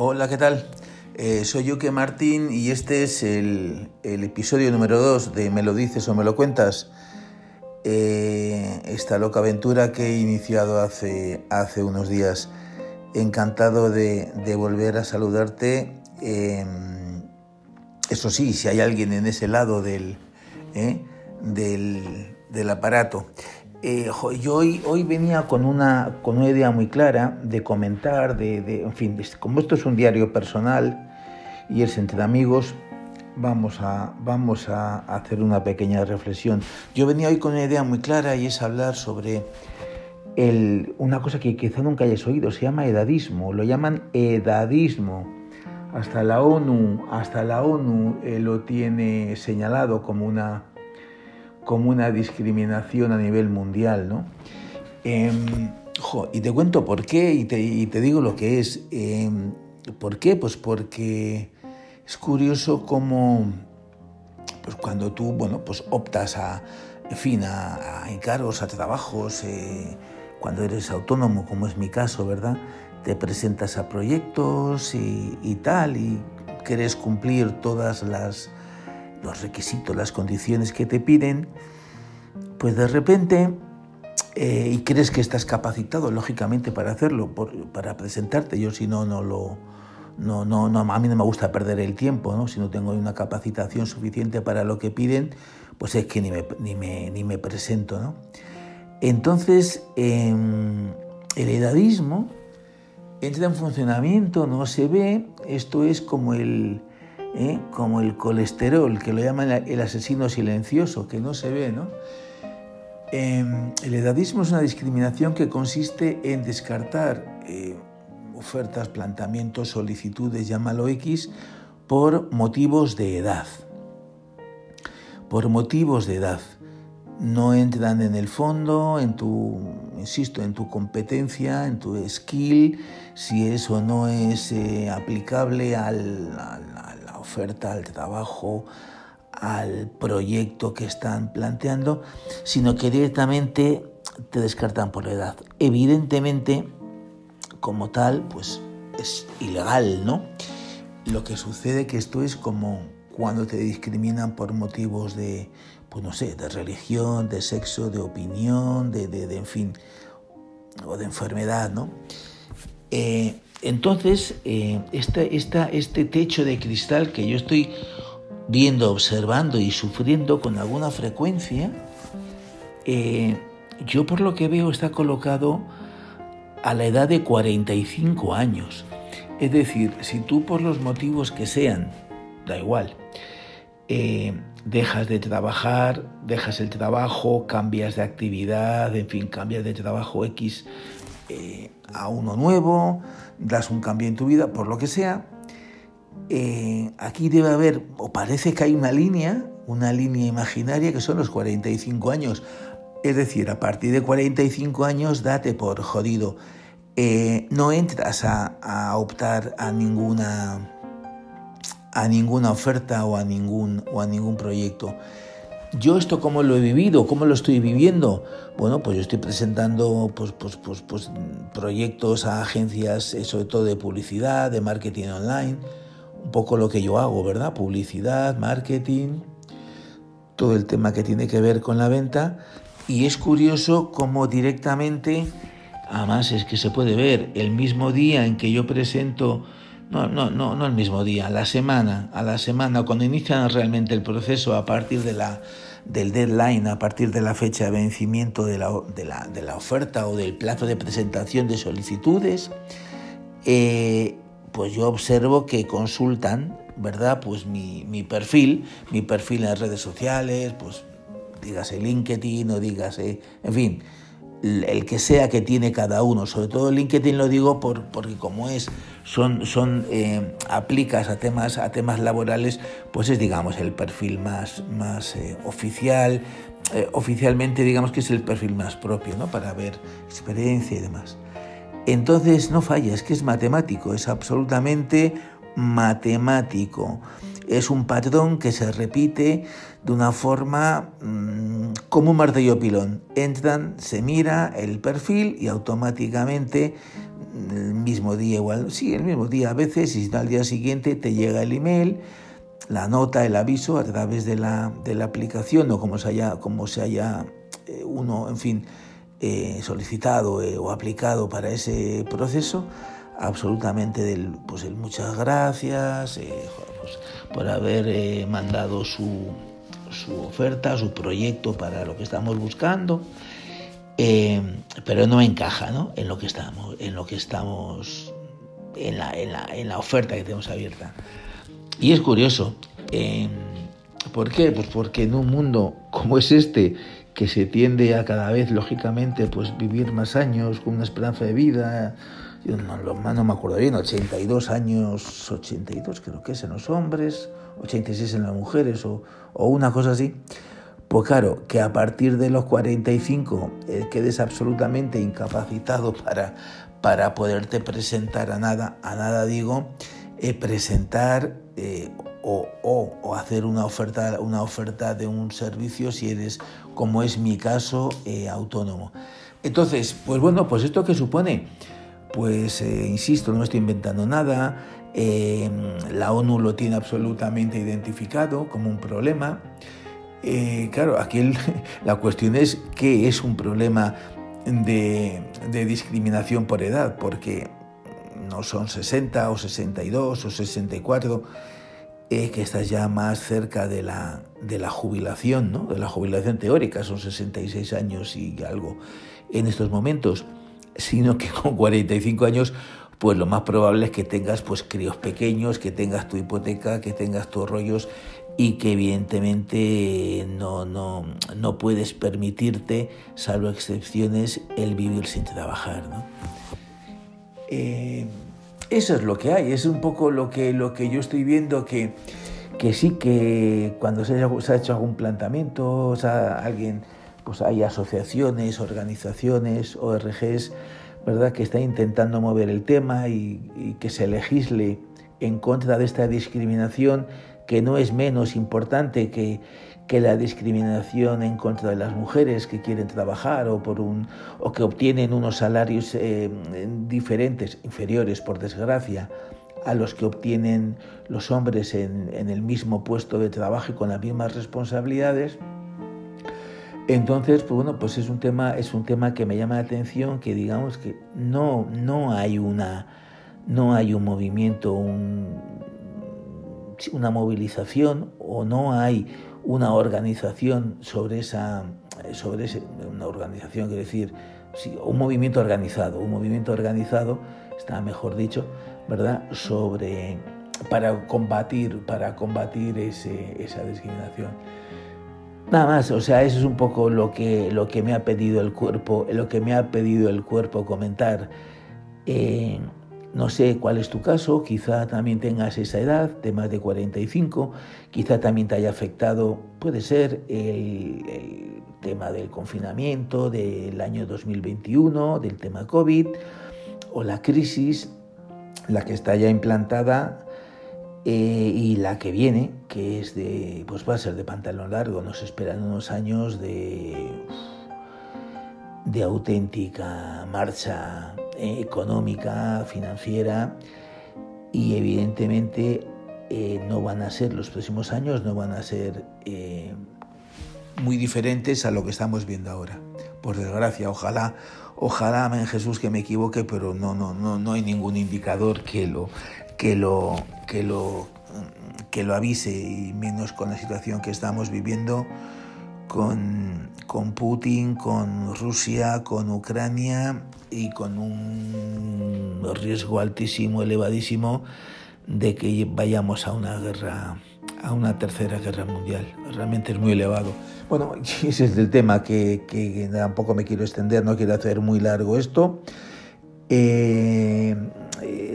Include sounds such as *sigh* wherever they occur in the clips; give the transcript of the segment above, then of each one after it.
Hola, ¿qué tal? Eh, soy Yuke Martín y este es el, episodio número 2 de Me lo dices o me lo cuentas. Eh, esta loca aventura que he iniciado hace, hace unos días. Encantado de, volver a saludarte. Em, eso sí, si hay alguien en ese lado del, eh, del aparato. Eh, yo hoy, hoy venía con una, con una idea muy clara de comentar, de, en fin, como esto es un diario personal y es entre amigos, vamos a, vamos a hacer una pequeña reflexión. Yo venía hoy con una idea muy clara y es hablar sobre el, una cosa que quizá nunca hayas oído, se llama edadismo, lo llaman edadismo. Hasta la ONU, hasta la ONU eh, lo tiene señalado como una como una discriminación a nivel mundial, ¿no? Em, y te cuento por qué y te, digo lo que es. Em, ¿Por qué? Pues porque es curioso cómo pues cuando tú bueno, pues optas a, en fin, a, encargos, a trabajos, eh, cuando eres autónomo, como es mi caso, ¿verdad? Te presentas a proyectos y, y tal, y quieres cumplir todas las los requisitos, las condiciones que te piden, pues de repente, eh, y crees que estás capacitado, lógicamente, para hacerlo, para presentarte, yo si no, no lo... No, no, no, a mí no me gusta perder el tiempo, ¿no? si no tengo una capacitación suficiente para lo que piden, pues es que ni me, ni me, ni me presento. ¿no? Entonces, em, el edadismo entra en funcionamiento, no se ve, esto es como el, ¿eh? como el colesterol, que lo llaman el asesino silencioso, que no se ve. Em, el edadismo es una discriminación que consiste en descartar eh, ofertas, planteamientos, solicitudes, llámalo X, por motivos de edad. Por motivos de edad. No entran en el fondo, en tu, insisto, en tu competencia, en tu skill, si eso no es eh, aplicable al, oferta, al trabajo, al proyecto que están planteando, sino que directamente te descartan por edad. Evidentemente, como tal, pues es ilegal, ¿no? Lo que sucede que esto es como cuando te discriminan por motivos de, pues no sé, de religión, de sexo, de opinión, de, de, en fin, o de enfermedad, ¿no? Eh, entonces, eh, este techo de cristal que yo estoy viendo, observando y sufriendo con alguna frecuencia, eh, yo por lo que veo está colocado a la edad de 45 años. Es decir, si tú por los motivos que sean, da igual, eh, dejas de trabajar, dejas el trabajo, cambias de actividad, en fin, cambias de trabajo X a uno nuevo, das un cambio en tu vida, por lo que sea, eh, aquí debe haber, o parece que hay una línea, una línea imaginaria que son los 45 años. Es decir, a partir de 45 años date por jodido. Eh, no entras a, a, optar a ninguna, a ninguna oferta o a ningún, o a ningún proyecto. Yo esto cómo lo he vivido, cómo lo estoy viviendo. Bueno, pues yo estoy presentando pues, pues, pues, pues proyectos a agencias, eh, sobre todo de publicidad, de marketing online, un poco lo que yo hago, ¿verdad? Publicidad, marketing, todo el tema que tiene que ver con la venta. Y es curioso cómo directamente, además es que se puede ver, el mismo día en que yo presento no, no, no, no el mismo día, a la semana, a la semana, cuando inician realmente el proceso a partir de la, del deadline, a partir de la fecha de vencimiento de la, de la, de la oferta o del plazo de presentación de solicitudes, eh, pues yo observo que consultan, ¿verdad? Pues mi, mi perfil, mi perfil en las redes sociales, pues dígase LinkedIn o dígase, en fin, el que sea que tiene cada uno. Sobre todo LinkedIn lo digo por, porque como es, son, son eh, aplicas a temas, a temas laborales, pues es digamos el perfil más, más eh, oficial. Eh, oficialmente digamos que es el perfil más propio, ¿no? Para ver experiencia y demás. Entonces no falla, es que es matemático, es absolutamente matemático. Es un patrón que se repite de una forma mm, como un martillo pilón. Entran, se mira el perfil y automáticamente el mismo día igual, sí, el mismo día a veces, y al día siguiente te llega el email, la nota, el aviso a través de la, de la aplicación o como se haya, como se haya eh, uno, en fin, eh, solicitado eh, o aplicado para ese proceso, absolutamente del, pues el muchas gracias pues, por haber mandado su, su oferta, su proyecto para lo que estamos buscando. pero no encaja ¿no? en lo que estamos, en lo que estamos, en la, en la, en la oferta que tenemos abierta. Y es curioso. Eh, ¿Por qué? Pues porque en un mundo como es este, que se tiende a cada vez, lógicamente, pues vivir más años, con una esperanza de vida, yo no, no me acuerdo bien, 82 años, 82 creo que es en los hombres, 86 en las mujeres o, o una cosa así. Pues claro, que a partir de los 45 eh, quedes absolutamente incapacitado para, para poderte presentar a nada, a nada digo, eh, presentar eh, o, hacer una oferta, una oferta de un servicio si eres, como es mi caso, eh, autónomo. Entonces, pues bueno, pues esto que supone, pues insisto, no estoy inventando nada, la ONU lo tiene absolutamente identificado como un problema. claro, aquí *laughs* la cuestión es qué es un problema de, de discriminación por edad, porque no son 60 o 62 o 64, eh, que estás ya más cerca de la, de la jubilación, ¿no? de la jubilación teórica, son 66 años y algo en estos momentos, sino que con 45 años pues lo más probable es que tengas pues críos pequeños, que tengas tu hipoteca, que tengas tus rollos y que evidentemente no, no, no puedes permitirte, salvo excepciones, el vivir sin trabajar. ¿no? Eh, eso es lo que hay, es un poco lo que, lo que yo estoy viendo que, que sí que cuando se, ha hecho algún planteamiento, o sea, alguien, pues hay asociaciones, organizaciones, ORGs, ¿verdad?, que están intentando mover el tema y, que se legisle en contra de esta discriminación que no es menos importante que, que la discriminación en contra de las mujeres que quieren trabajar o, por un, o que obtienen unos salarios eh, diferentes, inferiores por desgracia, a los que obtienen los hombres en, el mismo puesto de trabajo y con las mismas responsabilidades. Entonces, pues bueno, pues es un tema, es un tema que me llama la atención, que digamos que no, no hay una, no hay un movimiento, un, una movilización o no hay una organización sobre esa, sobre una organización, quiero decir, un movimiento organizado, un movimiento organizado, está mejor dicho, ¿verdad? Sobre, para combatir, para combatir ese, esa discriminación. Nada más, o sea, eso es un poco lo que, lo que me ha pedido el cuerpo, lo que me ha pedido el cuerpo comentar. Eh, no sé cuál es tu caso, quizá también tengas esa edad de más de 45, quizá también te haya afectado, puede ser el, tema del confinamiento del año 2021, del tema COVID o la crisis, la que está ya implantada eh, y la que viene, que es de, pues va a ser de pantalón largo, nos esperan unos años de, de auténtica marcha económica, financiera y evidentemente eh, no van a ser, los próximos años no van a ser eh, muy diferentes a lo que estamos viendo ahora. Por desgracia, ojalá, ojalá, en Jesús, que me equivoque, pero no, no, no, no hay ningún indicador que lo, que lo, que lo, que lo avise, y menos con la situación que estamos viviendo con, con Putin, con Rusia, con Ucrania y con un riesgo altísimo, elevadísimo, de que vayamos a una guerra, a una tercera guerra mundial. Realmente es muy elevado. Bueno, *laughs* ese es el tema que, que tampoco me quiero extender, no quiero hacer muy largo esto. Eh,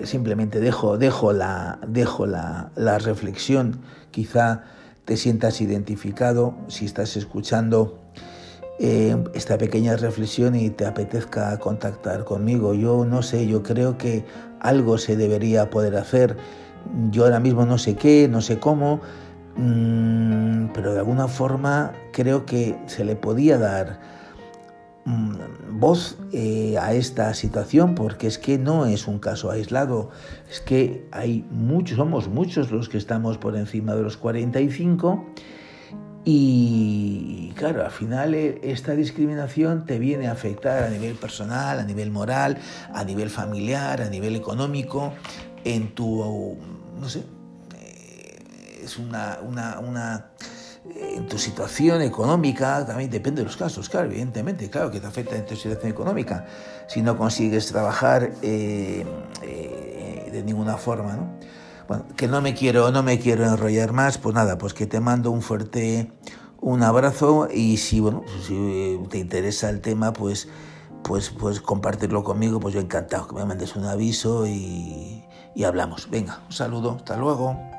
simplemente dejo, dejo, la, dejo la, la reflexión, quizá te sientas identificado, si estás escuchando eh, esta pequeña reflexión y te apetezca contactar conmigo. Yo no sé, yo creo que algo se debería poder hacer. Yo ahora mismo no sé qué, no sé cómo, mm, pero de alguna forma creo que se le podía dar voz eh, a esta situación porque es que no es un caso aislado, es que hay muchos, somos muchos los que estamos por encima de los 45 y claro, al final eh, esta discriminación te viene a afectar a nivel personal, a nivel moral, a nivel familiar, a nivel económico, en tu, no sé, eh, es una, una, una en tu situación económica, también depende de los casos, claro, evidentemente, claro que te afecta en tu situación económica si no consigues trabajar eh, de ninguna forma, ¿no? Bueno, que no me quiero, no me quiero enrollar más, pues nada, pues que te mando un fuerte un abrazo y si bueno, si te interesa el tema, pues pues pues compartirlo conmigo, pues yo encantado que me mandes un aviso y, y hablamos. Venga, un saludo, hasta luego.